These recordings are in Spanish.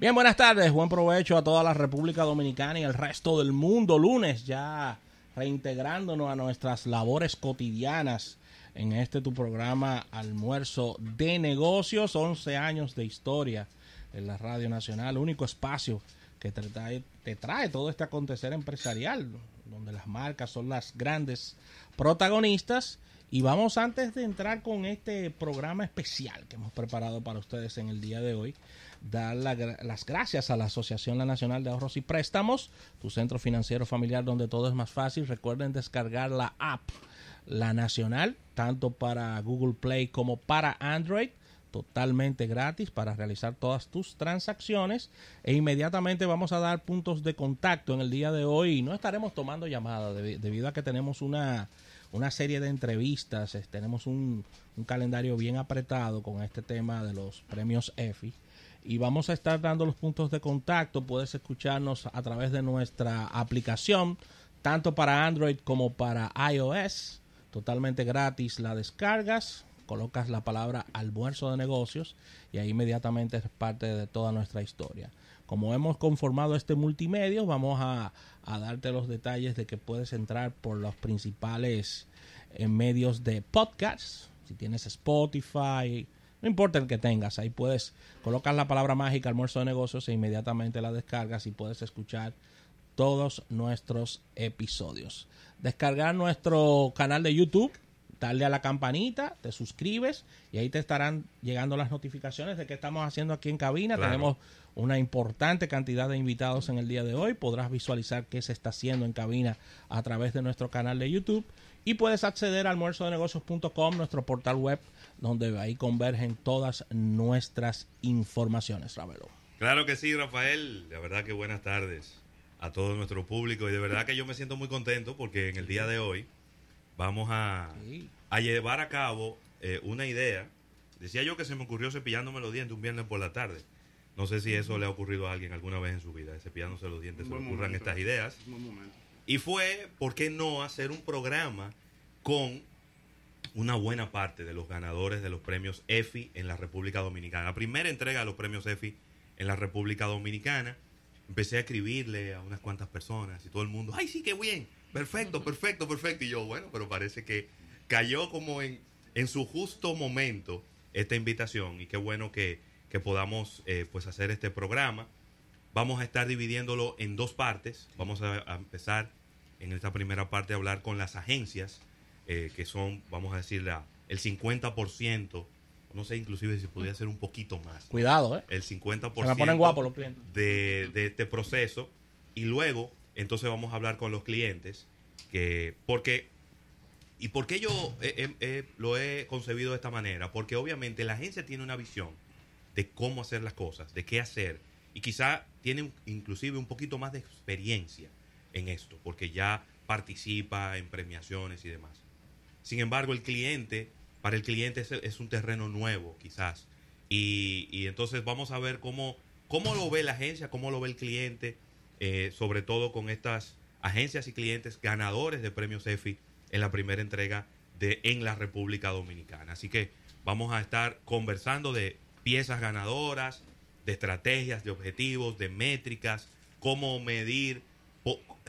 Bien, buenas tardes, buen provecho a toda la República Dominicana y el resto del mundo. Lunes ya reintegrándonos a nuestras labores cotidianas en este tu programa Almuerzo de Negocios, 11 años de historia en la Radio Nacional, único espacio que te trae, todo este acontecer empresarial, donde las marcas son las grandes protagonistas. Y vamos antes de entrar con este programa especial que hemos preparado para ustedes en el día de hoy, dar las gracias a la Asociación La Nacional de Ahorros y Préstamos, tu centro financiero familiar donde todo es más fácil. Recuerden descargar la app La Nacional, tanto para Google Play como para Android totalmente gratis para realizar todas tus transacciones e inmediatamente vamos a dar puntos de contacto en el día de hoy no estaremos tomando llamadas debido a que tenemos una, una serie de entrevistas tenemos un, un, calendario bien apretado con este tema de los premios EFI y vamos a estar dando los puntos de contacto. Puedes escucharnos a través de nuestra aplicación, tanto para Android como para iOS, totalmente gratis. La descargas, colocas la palabra almuerzo de negocios y ahí inmediatamente es parte de toda nuestra historia. Como hemos conformado este multimedia, vamos a, a darte los detalles de que puedes entrar por los principales eh, medios de podcast. Si tienes Spotify, no importa el que tengas, ahí puedes colocar la palabra mágica almuerzo de negocios e inmediatamente la descargas y puedes escuchar todos nuestros episodios. Descargar nuestro canal de YouTube, darle a la campanita, te suscribes y ahí te estarán llegando las notificaciones de que estamos haciendo aquí en cabina. Tenemos una importante cantidad de invitados en el día de hoy. Podrás visualizar qué se está haciendo en cabina a través de nuestro canal de YouTube y puedes acceder a almuerzodenegocios.com, nuestro portal web donde ahí convergen todas nuestras informaciones, Ravelo. Claro que sí, Rafael. De verdad que buenas tardes a todo nuestro público y de verdad que yo me siento muy contento porque en el día de hoy vamos a, a llevar a cabo eh, una idea. Decía yo que se me ocurrió cepillándome los dientes un viernes por la tarde. No sé si eso le ha ocurrido a alguien alguna vez en su vida, cepillándose los dientes, se le ocurran estas ideas. Y fue, ¿por qué no hacer un programa con una buena parte de los ganadores de los premios EFI en la República Dominicana. La primera entrega de los premios EFI en la República Dominicana. Empecé a escribirle a unas cuantas personas y todo el mundo, ay, sí, qué bien, perfecto, perfecto, perfecto. Y yo, bueno, pero parece que cayó como en, en su justo momento esta invitación y qué bueno que, podamos eh, pues hacer este programa. Vamos a estar dividiéndolo en dos partes. Vamos a, a empezar en esta primera parte a hablar con las agencias eh, que son, vamos a decir, el 50%, no sé inclusive si podría ser un poquito más. Cuidado, ¿eh? El 50% me ponen guapo los de, de este proceso. Y luego, entonces vamos a hablar con los clientes, que, porque, ¿y por qué yo lo he concebido de esta manera? Porque obviamente la agencia tiene una visión de cómo hacer las cosas, de qué hacer, y quizá tiene inclusive un poquito más de experiencia en esto, porque ya participa en premiaciones y demás. Sin embargo, el cliente, para el cliente es, un terreno nuevo, quizás. Y, entonces vamos a ver cómo, cómo lo ve la agencia, cómo lo ve el cliente, eh, sobre todo con estas agencias y clientes ganadores de premios EFI en la primera entrega de en la República Dominicana. Así que vamos a estar conversando de piezas ganadoras, de estrategias, de objetivos, de métricas, cómo medir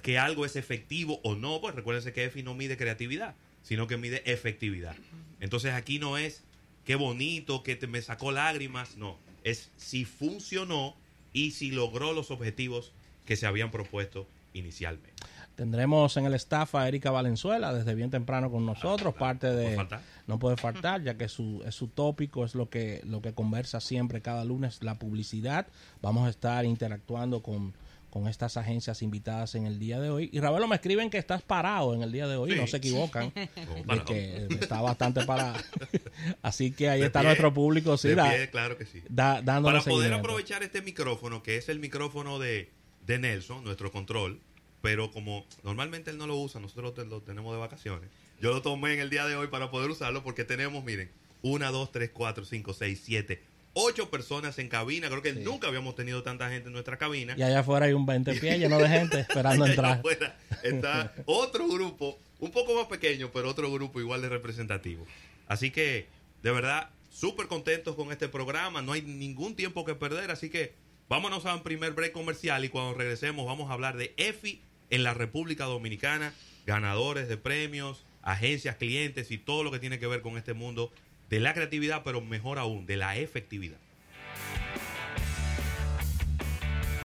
que algo es efectivo o no. Pues recuérdense que EFI no mide creatividad, sino que mide efectividad. Entonces aquí no es qué bonito, que te, me sacó lágrimas, no, es si funcionó y si logró los objetivos que se habían propuesto inicialmente. Tendremos en el staff a Erika Valenzuela desde bien temprano con nosotros, parte de no puede faltar, ya que su, es su tópico, es lo que lo que conversa siempre cada lunes la publicidad. Vamos a estar interactuando con con estas agencias invitadas en el día de hoy. Y Ravelo me escriben que estás parado en el día de hoy, no se equivocan, oh, que está bastante parado. Así que ahí está nuestro público, sí, claro que sí. Para poder aprovechar este micrófono, que es el micrófono de, de Nelson, nuestro control, pero como normalmente él no lo usa, nosotros lo tenemos de vacaciones. Yo lo tomé en el día de hoy para poder usarlo porque tenemos, miren, una, dos, tres, cuatro, cinco, seis, siete, ocho personas en cabina. Creo que nunca habíamos tenido tanta gente en nuestra cabina. Y allá afuera hay un 20 pies lleno de gente esperando entrar. Afuera está otro grupo, un poco más pequeño, pero otro grupo igual de representativo. Así que, de verdad, súper contentos con este programa. No hay ningún tiempo que perder, así que Vámonos a un primer break comercial y cuando regresemos vamos a hablar de EFI en la República Dominicana, ganadores de premios, agencias, clientes y todo lo que tiene que ver con este mundo de la creatividad, pero mejor aún, de la efectividad.